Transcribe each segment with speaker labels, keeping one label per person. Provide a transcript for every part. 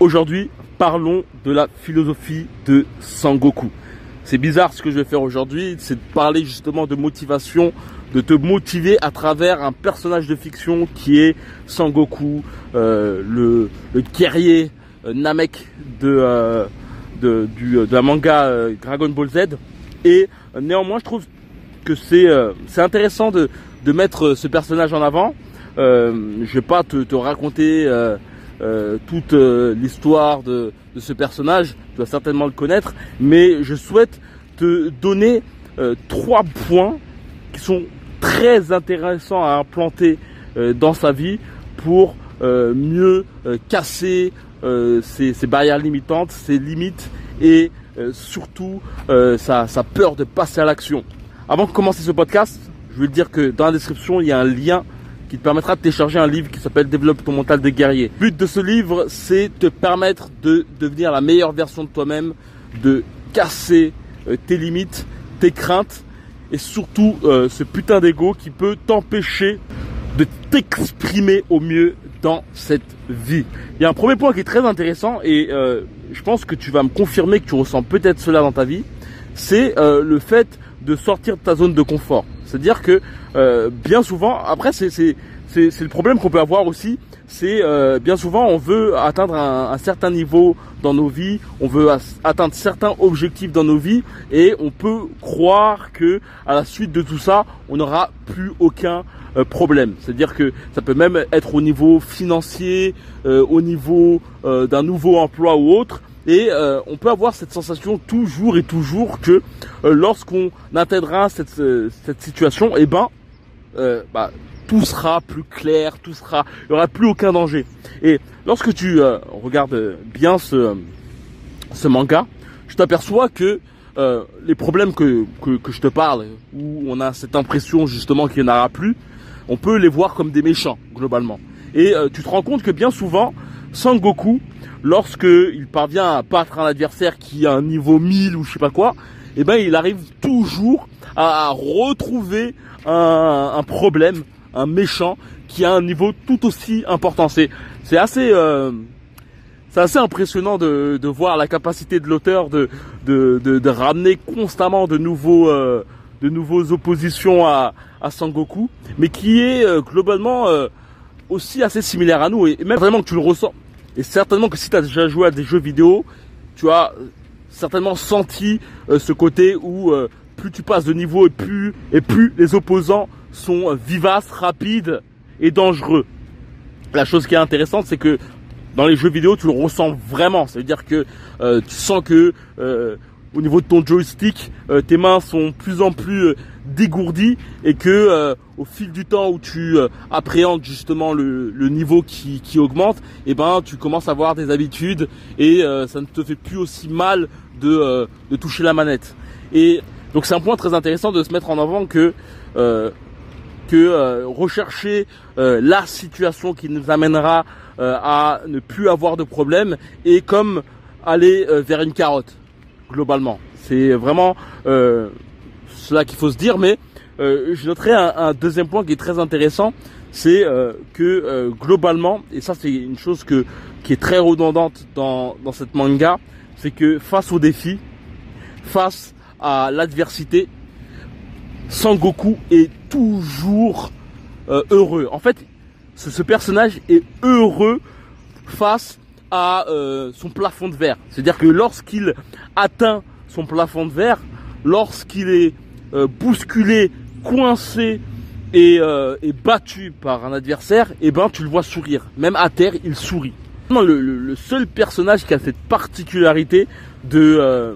Speaker 1: Aujourd'hui, parlons de la philosophie de Sangoku. C'est bizarre ce que je vais faire aujourd'hui, c'est de parler justement de motivation, de te motiver à travers un personnage de fiction qui est Sangoku, euh, le, le, guerrier euh, Namek de, euh, de, du, de la manga euh, Dragon Ball Z. Et euh, néanmoins, je trouve que c'est c'est intéressant de, de mettre ce personnage en avant. je vais pas te, te raconter euh, toute euh, l'histoire de, ce personnage, tu vas certainement le connaître, mais je souhaite te donner euh, trois points qui sont très intéressants à implanter dans sa vie pour mieux casser ses, ses, barrières limitantes, ses limites et surtout sa, sa peur de passer à l'action. Avant de commencer ce podcast, je veux dire que dans la description, il y a un lien qui te permettra de télécharger un livre qui s'appelle Développe ton mental de guerrier. Le but de ce livre, c'est te permettre de devenir la meilleure version de toi-même, de casser euh, tes limites, tes craintes et surtout euh, ce putain d'ego qui peut t'empêcher de t'exprimer au mieux dans cette vie. Il y a un premier point qui est très intéressant et euh, je pense que tu vas me confirmer que tu ressens peut-être cela dans ta vie, c'est le fait de sortir de ta zone de confort. C'est-à-dire que euh, bien souvent, après c'est le problème qu'on peut avoir aussi, c'est euh, bien souvent on veut atteindre un, certain niveau dans nos vies, on veut atteindre certains objectifs dans nos vies et on peut croire que à la suite de tout ça, on n'aura plus aucun euh, problème. C'est-à-dire que ça peut même être au niveau financier, au niveau d'un nouveau emploi ou autre. Et euh, on peut avoir cette sensation toujours et toujours que euh, lorsqu'on atteindra cette, euh, cette situation, eh ben, bah, tout sera plus clair, tout sera, il n'y aura plus aucun danger. Et lorsque tu regardes bien ce, ce manga, je t'aperçois que les problèmes que, que, que, je te parle, où on a cette impression justement qu'il n'y en aura plus, on peut les voir comme des méchants globalement. Et tu te rends compte que bien souvent, Sangoku, lorsque il parvient à battre un adversaire qui a un niveau 1000 ou je sais pas quoi, eh ben il arrive toujours à retrouver un, problème, un méchant qui a un niveau tout aussi important. C'est c'est assez euh, c'est assez impressionnant de, de, voir la capacité de l'auteur de, de, de, ramener constamment de nouveaux euh, de nouveaux oppositions à, à Sangoku, mais qui est euh, globalement aussi assez similaire à nous et même vraiment que tu le ressens. Et certainement que si tu as déjà joué à des jeux vidéo, tu as certainement senti euh, ce côté où euh, plus tu passes de niveau et plus, et plus les opposants sont vivaces, rapides et dangereux. La chose qui est intéressante, c'est que dans les jeux vidéo, tu le ressens vraiment. C'est-à-dire que euh, tu sens que au niveau de ton joystick, euh, tes mains sont plus en plus euh, dégourdies et que euh, au fil du temps où tu appréhendes justement le, niveau qui, augmente, eh ben tu commences à avoir des habitudes et ça ne te fait plus aussi mal de, de toucher la manette. Et donc c'est un point très intéressant de se mettre en avant que que rechercher la situation qui nous amènera à ne plus avoir de problème et comme aller vers une carotte globalement. C'est vraiment euh, cela qu'il faut se dire, mais euh, je noterai un, deuxième point qui est très intéressant, c'est euh, que globalement, et ça c'est une chose qui est très redondante dans, dans cette manga, c'est que face au défi, face à l'adversité, Sangoku est toujours heureux. En fait, ce, ce personnage est heureux face à euh, son plafond de verre. C'est-à-dire que lorsqu'il atteint son plafond de verre, lorsqu'il est euh, bousculé, coincé et, euh, battu par un adversaire, et eh ben tu le vois sourire. Même à terre, il sourit. Le, seul personnage qui a cette particularité de euh,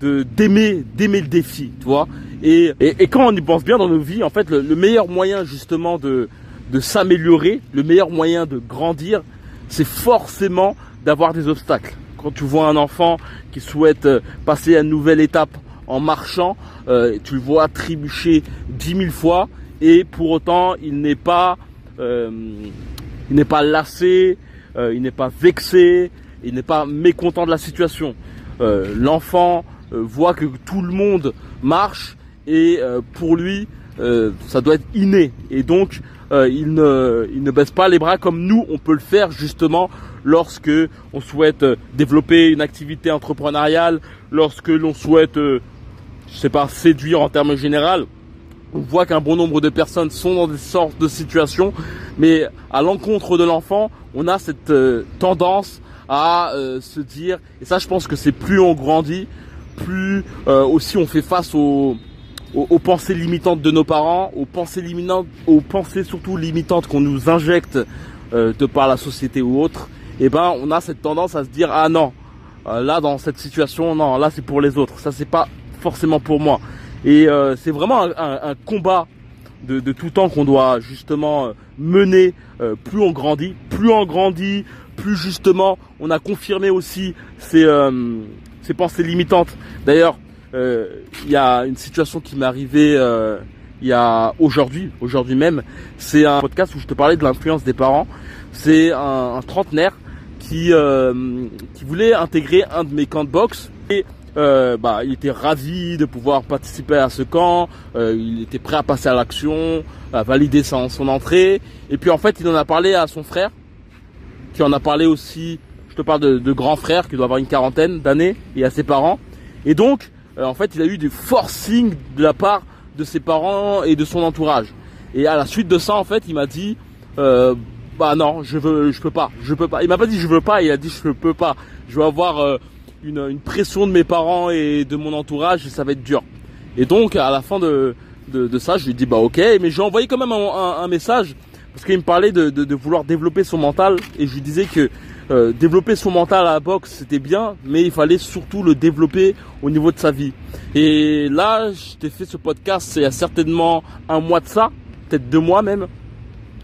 Speaker 1: d'aimer d'aimer le défi, tu vois. Et, et, et, quand on y pense bien dans nos vies, en fait, le, le meilleur moyen justement de de s'améliorer, le meilleur moyen de grandir, c'est forcément d'avoir des obstacles. Quand tu vois un enfant qui souhaite euh, passer à une nouvelle étape en marchant, euh, tu le vois trébucher dix mille fois et pour autant il n'est pas, euh, il n'est pas lassé, euh, il n'est pas vexé, il n'est pas mécontent de la situation. Euh, l'enfant euh, voit que tout le monde marche et pour lui ça doit être inné et donc il ne, il ne baisse pas les bras comme nous on peut le faire justement lorsque on souhaite euh, développer une activité entrepreneuriale, lorsque l'on souhaite, euh, je sais pas, séduire en termes généraux. On voit qu'un bon nombre de personnes sont dans des sortes de situations, mais à l'encontre de l'enfant, on a cette euh, tendance à se dire, et ça je pense que c'est plus on grandit, plus aussi on fait face aux, pensées limitantes de nos parents, aux pensées limitantes, aux pensées surtout limitantes qu'on nous injecte de par la société ou autre, eh ben on a cette tendance à se dire ah non, euh, là dans cette situation non, là c'est pour les autres, ça c'est pas forcément pour moi. Et euh, c'est vraiment un, un, combat de, tout temps qu'on doit justement mener. plus on grandit, plus on grandit, plus justement on a confirmé aussi ces, ces pensées limitantes. D'ailleurs, euh, il y a une situation qui m'est arrivée euh, il y a aujourd'hui, aujourd'hui même. C'est un podcast où je te parlais de l'influence des parents. C'est un, trentenaire qui euh, qui voulait intégrer un de mes camps de boxe et euh, bah, il était ravi de pouvoir participer à ce camp. Euh, il était prêt à passer à l'action, à valider son, son entrée. Et puis en fait, il en a parlé à son frère, qui en a parlé aussi. Je te parle de, grand frère qui doit avoir une quarantaine d'années et à ses parents. Et donc, en fait, il a eu des forcings de la part de ses parents et de son entourage. Et à la suite de ça, en fait, il m'a dit, bah non, je veux, je peux pas, je peux pas. Il m'a pas dit je veux pas, il a dit je peux pas. Je vais avoir euh, une, pression de mes parents et de mon entourage et ça va être dur. Et donc, à la fin de, de, ça, je lui dit bah ok, mais j'ai envoyé quand même un, message parce qu'il me parlait de, de, vouloir développer son mental et je lui disais que euh, développer son mental à la boxe, c'était bien, mais il fallait surtout le développer au niveau de sa vie. Et là, je t'ai fait ce podcast, il y a certainement un mois de ça, peut-être deux mois même.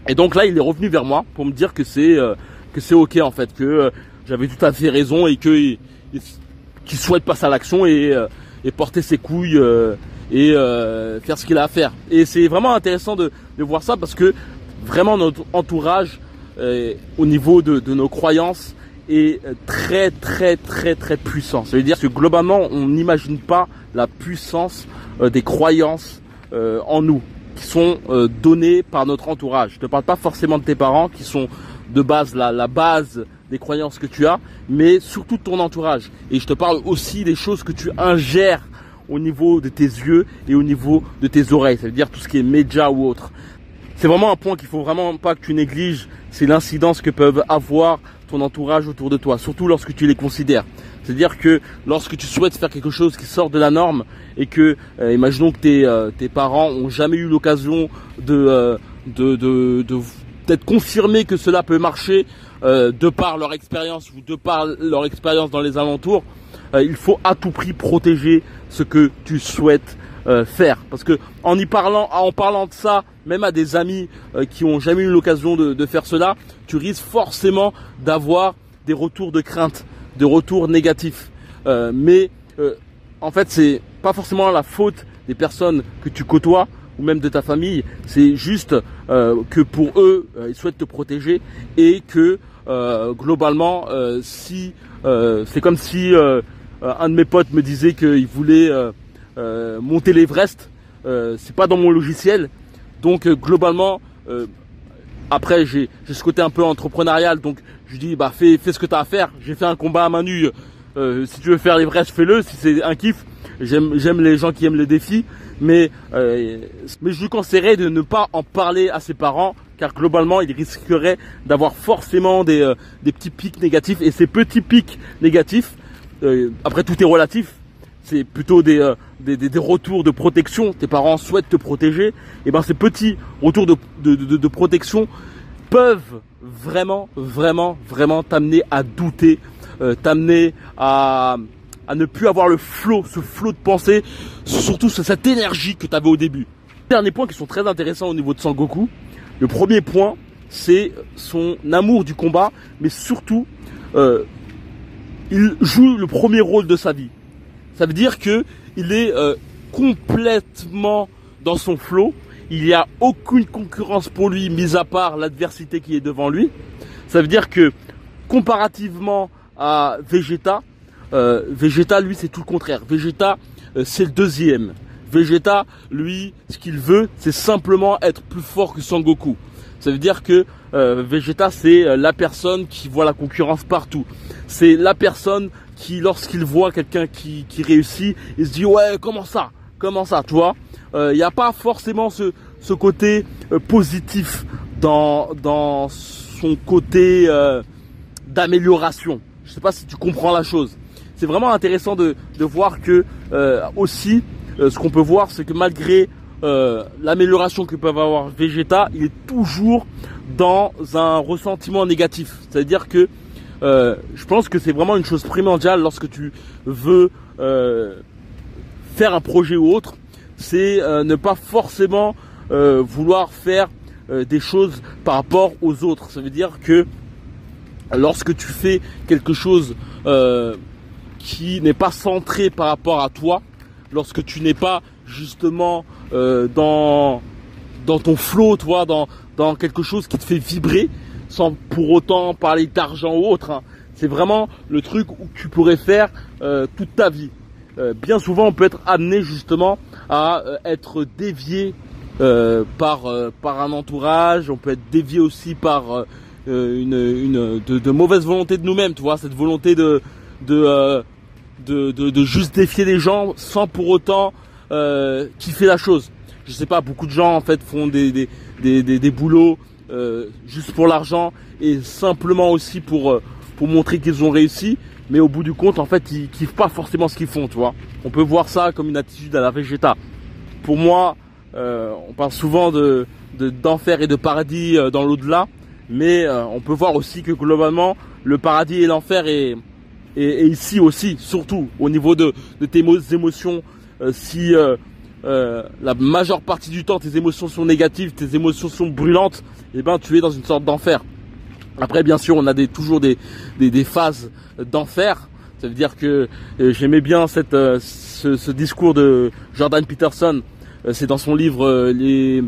Speaker 1: Et donc là, il est revenu vers moi pour me dire que c'est euh, que c'est ok en fait, que euh, j'avais tout à fait raison et que qu'il souhaite passer à l'action et, et porter ses couilles et faire ce qu'il a à faire. Et c'est vraiment intéressant de, de voir ça parce que vraiment notre entourage euh, au niveau de, de, nos croyances est très très très très puissant. Ça veut dire que globalement on n'imagine pas la puissance euh, des croyances euh, en nous qui sont données par notre entourage. Je ne parle pas forcément de tes parents qui sont de base la, la base des croyances que tu as, mais surtout de ton entourage. Et je te parle aussi des choses que tu ingères au niveau de tes yeux et au niveau de tes oreilles. Ça veut dire tout ce qui est média ou autre. C'est vraiment un point qu'il faut vraiment pas que tu négliges, c'est l'incidence que peuvent avoir ton entourage autour de toi, surtout lorsque tu les considères. C'est-à-dire que lorsque tu souhaites faire quelque chose qui sort de la norme et que, euh, imaginons que tes, euh, tes parents ont jamais eu l'occasion de, euh, de, d'être confirmé que cela peut marcher de par leur expérience ou de par leur expérience dans les alentours, il faut à tout prix protéger ce que tu souhaites faire. Parce que en y parlant, en parlant de ça, même à des amis qui ont jamais eu l'occasion de, faire cela, tu risques forcément d'avoir des retours de crainte, des retours négatifs. Euh, mais en fait, c'est pas forcément la faute des personnes que tu côtoies ou même de ta famille. C'est juste que pour eux, ils souhaitent te protéger et que globalement, si c'est comme si un de mes potes me disait qu'il voulait euh, monter l'Everest, euh, c'est pas dans mon logiciel. Donc euh, globalement, après j'ai ce côté un peu entrepreneurial, donc je dis bah fais, fais ce que tu as à faire. J'ai fait un combat à main nue. si tu veux faire l'Everest, fais-le. Si c'est un kiff, j'aime les gens qui aiment les défis, mais mais je lui conseillerais de ne pas en parler à ses parents car globalement il risquerait d'avoir forcément des, des petits pics négatifs et ces petits pics négatifs après tout est relatif c'est plutôt euh, des, des, retours de protection, tes parents souhaitent te protéger, et ben ces petits retours de, de, protection peuvent vraiment, vraiment, vraiment t'amener à douter, euh, t'amener à, à ne plus avoir le flot, ce flot de pensée, surtout cette énergie que tu avais au début. Dernier point qui sont très intéressants au niveau de Sangoku. Le premier point, c'est son amour du combat, mais surtout, euh, il joue le premier rôle de sa vie. Ça veut dire que il est euh, complètement dans son flot. Il n'y a aucune concurrence pour lui, mis à part l'adversité qui est devant lui. Ça veut dire que comparativement à Vegeta, euh, Vegeta lui c'est tout le contraire. Vegeta euh, c'est le deuxième. Vegeta lui ce qu'il veut c'est simplement être plus fort que Sangoku. Ça veut dire que euh, Vegeta, c'est la personne qui voit la concurrence partout. C'est la personne qui, lorsqu'il voit quelqu'un qui, qui réussit, il se dit ouais, comment ça? Comment ça, tu vois? Il n'y a pas forcément ce, ce côté positif dans, dans son côté d'amélioration. Je sais pas si tu comprends la chose. C'est vraiment intéressant de, de voir que euh, aussi, euh, ce qu'on peut voir, c'est que malgré euh, l'amélioration que peut avoir Vegeta, il est toujours dans un ressentiment négatif. C'est-à-dire que je pense que c'est vraiment une chose primordiale lorsque tu veux faire un projet ou autre, c'est ne pas forcément vouloir faire des choses par rapport aux autres. Ça veut dire que lorsque tu fais quelque chose euh, qui n'est pas centré par rapport à toi, lorsque tu n'es pas justement euh, dans dans ton flow, toi, dans dans quelque chose qui te fait vibrer, sans pour autant parler d'argent ou autre. Hein. C'est vraiment le truc où tu pourrais faire euh, toute ta vie. Bien souvent, on peut être amené justement à être dévié par par un entourage. On peut être dévié aussi par euh, une, une de, de, mauvaise volonté de nous-mêmes, tu vois, cette volonté de de, de, de, juste défier les gens sans pour autant euh, kiffer la chose. Je sais pas, beaucoup de gens en fait font des des, des, des, des boulots euh, juste pour l'argent et simplement aussi pour euh, pour montrer qu'ils ont réussi, mais au bout du compte en fait ils kiffent pas forcément ce qu'ils font, tu vois. On peut voir ça comme une attitude à la Vegeta. Pour moi, euh, on parle souvent de d'enfer et de paradis dans l'au-delà mais euh, on peut voir aussi que globalement le paradis et l'enfer est, ici aussi, surtout au niveau de, tes émotions. Euh, si euh, la majeure partie du temps tes émotions sont négatives, tes émotions sont brûlantes, et eh ben tu es dans une sorte d'enfer. Après, bien sûr, on a des, toujours des, des, des phases d'enfer. Ça veut dire que j'aimais bien cette, ce, ce, discours de Jordan Peterson. C'est dans son livre les,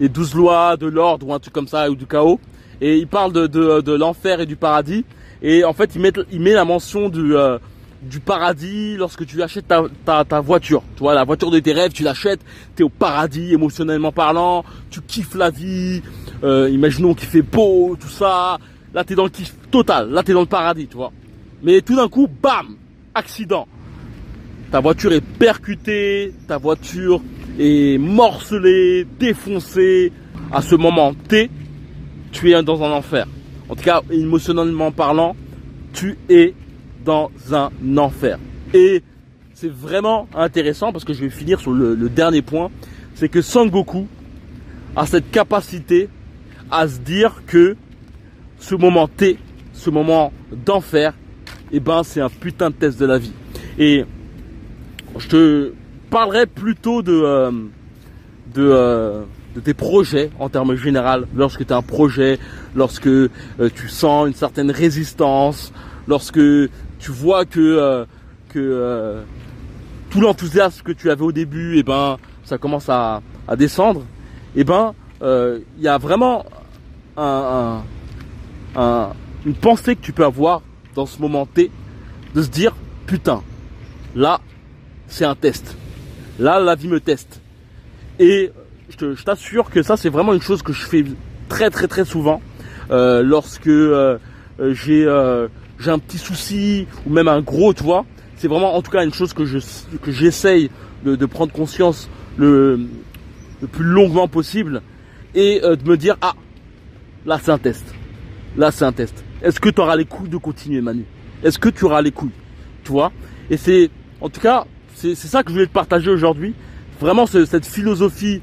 Speaker 1: les 12 lois de l'ordre ou un truc comme ça, ou du chaos et il parle de, de, de l'enfer et du paradis. Et en fait, il met, il met la mention du, euh, du paradis lorsque tu achètes ta, ta, voiture. Tu vois, la voiture de tes rêves, tu l'achètes, tu es au paradis émotionnellement parlant, tu kiffes la vie, euh, imaginons qu'il fait beau, tout ça. Là, tu es dans le kiff total, là, tu dans le paradis, tu vois. Mais tout d'un coup, bam, accident. Ta voiture est percutée, ta voiture est morcelée, défoncée. À ce moment T, tu es dans un enfer. En tout cas, émotionnellement parlant, tu es dans un enfer. Et c'est vraiment intéressant parce que je vais finir sur le, dernier point, c'est que Sangoku a cette capacité à se dire que ce moment T, ce moment d'enfer, eh ben c'est un putain de test de la vie. Et je te parlerai plutôt de euh, de euh, de tes projets en termes général, lorsque tu as un projet, lorsque euh, tu sens une certaine résistance, lorsque tu vois que, euh, que euh, tout l'enthousiasme que tu avais au début, et eh ben, ça commence à, à descendre, et eh ben, il y a vraiment un, un, une pensée que tu peux avoir dans ce moment T, de se dire, putain, là, c'est un test. Là, la vie me teste. Et je t'assure que ça c'est vraiment une chose que je fais très très très souvent euh, lorsque euh, euh, j'ai j'ai un petit souci ou même un gros, tu vois. C'est vraiment en tout cas une chose que je que j'essaye de, prendre conscience le, le plus longuement possible et de me dire ah là c'est un test, là c'est un test. Est-ce que tu auras les couilles de continuer Manu? Est-ce que tu auras les couilles? Tu vois? Et c'est en tout cas c'est ça que je voulais te partager aujourd'hui. Vraiment cette philosophie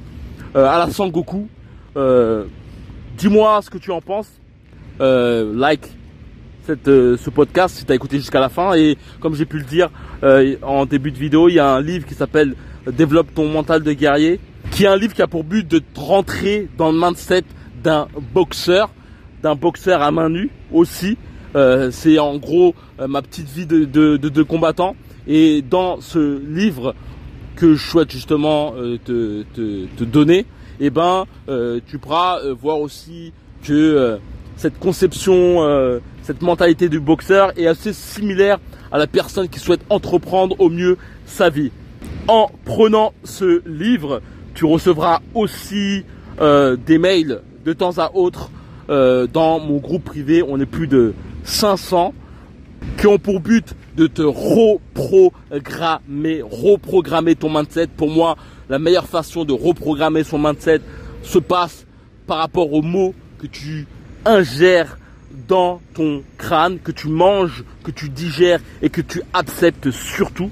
Speaker 1: euh, à la Sangoku. Euh, dis-moi ce que tu en penses. Euh, like cette, ce podcast si tu as écouté jusqu'à la fin. Et comme j'ai pu le dire en début de vidéo, il y a un livre qui s'appelle Développe ton mental de guerrier, qui est un livre qui a pour but de rentrer dans le mindset d'un boxeur, d'un boxeur à main nue aussi. c'est en gros ma petite vie de, combattant. Et dans ce livre, que je souhaite justement euh, te, te, te, donner, eh ben euh, tu pourras euh, voir aussi que cette conception, cette mentalité du boxeur est assez similaire à la personne qui souhaite entreprendre au mieux sa vie. En prenant ce livre, tu recevras aussi des mails de temps à autre, euh, dans mon groupe privé, on est plus de 500 qui ont pour but de te reprogrammer, reprogrammer ton mindset. Pour moi, la meilleure façon de reprogrammer son mindset se passe par rapport aux mots que tu ingères dans ton crâne, que tu manges, que tu digères et que tu acceptes surtout.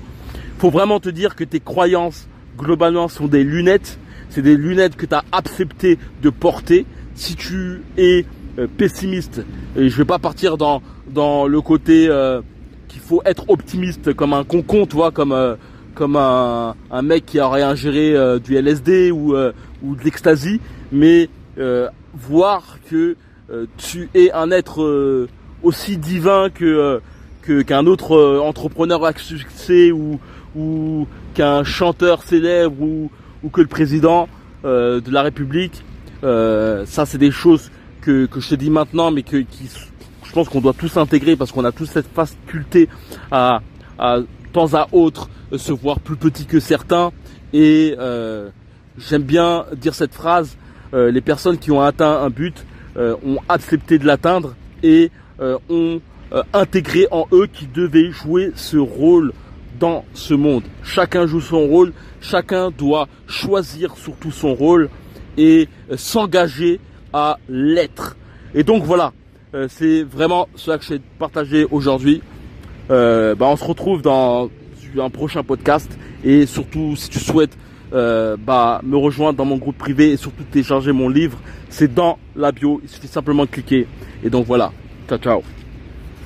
Speaker 1: Faut vraiment te dire que tes croyances globalement sont des lunettes. C'est des lunettes que tu as accepté de porter. Si tu es euh, pessimiste, et je vais pas partir dans, dans le côté euh, qu'il faut être optimiste comme un concon, tu vois, comme, euh, comme un, mec qui aurait ingéré du LSD ou, ou de l'ecstasy, mais voir que tu es un être aussi divin que qu'un autre entrepreneur à succès ou, ou qu'un chanteur célèbre ou, ou que le président euh, de la République. Euh, ça, c'est des choses que, que je te dis maintenant, mais que qui, je pense qu'on doit tous intégrer parce qu'on a tous cette faculté à, à temps à autre se voir plus petit que certains. Et euh, j'aime bien dire cette phrase euh, les personnes qui ont atteint un but euh, ont accepté de l'atteindre et euh, ont intégré en eux qui devaient jouer ce rôle dans ce monde. Chacun joue son rôle, chacun doit choisir surtout son rôle et euh, s'engager à l'être. Et donc voilà, euh, c'est vraiment ça que j'ai partagé aujourd'hui. Euh, bah, on se retrouve dans un prochain podcast et surtout si tu souhaites bah, me rejoindre dans mon groupe privé et surtout télécharger mon livre, c'est dans la bio. Il suffit simplement de cliquer. Et donc voilà, ciao ciao.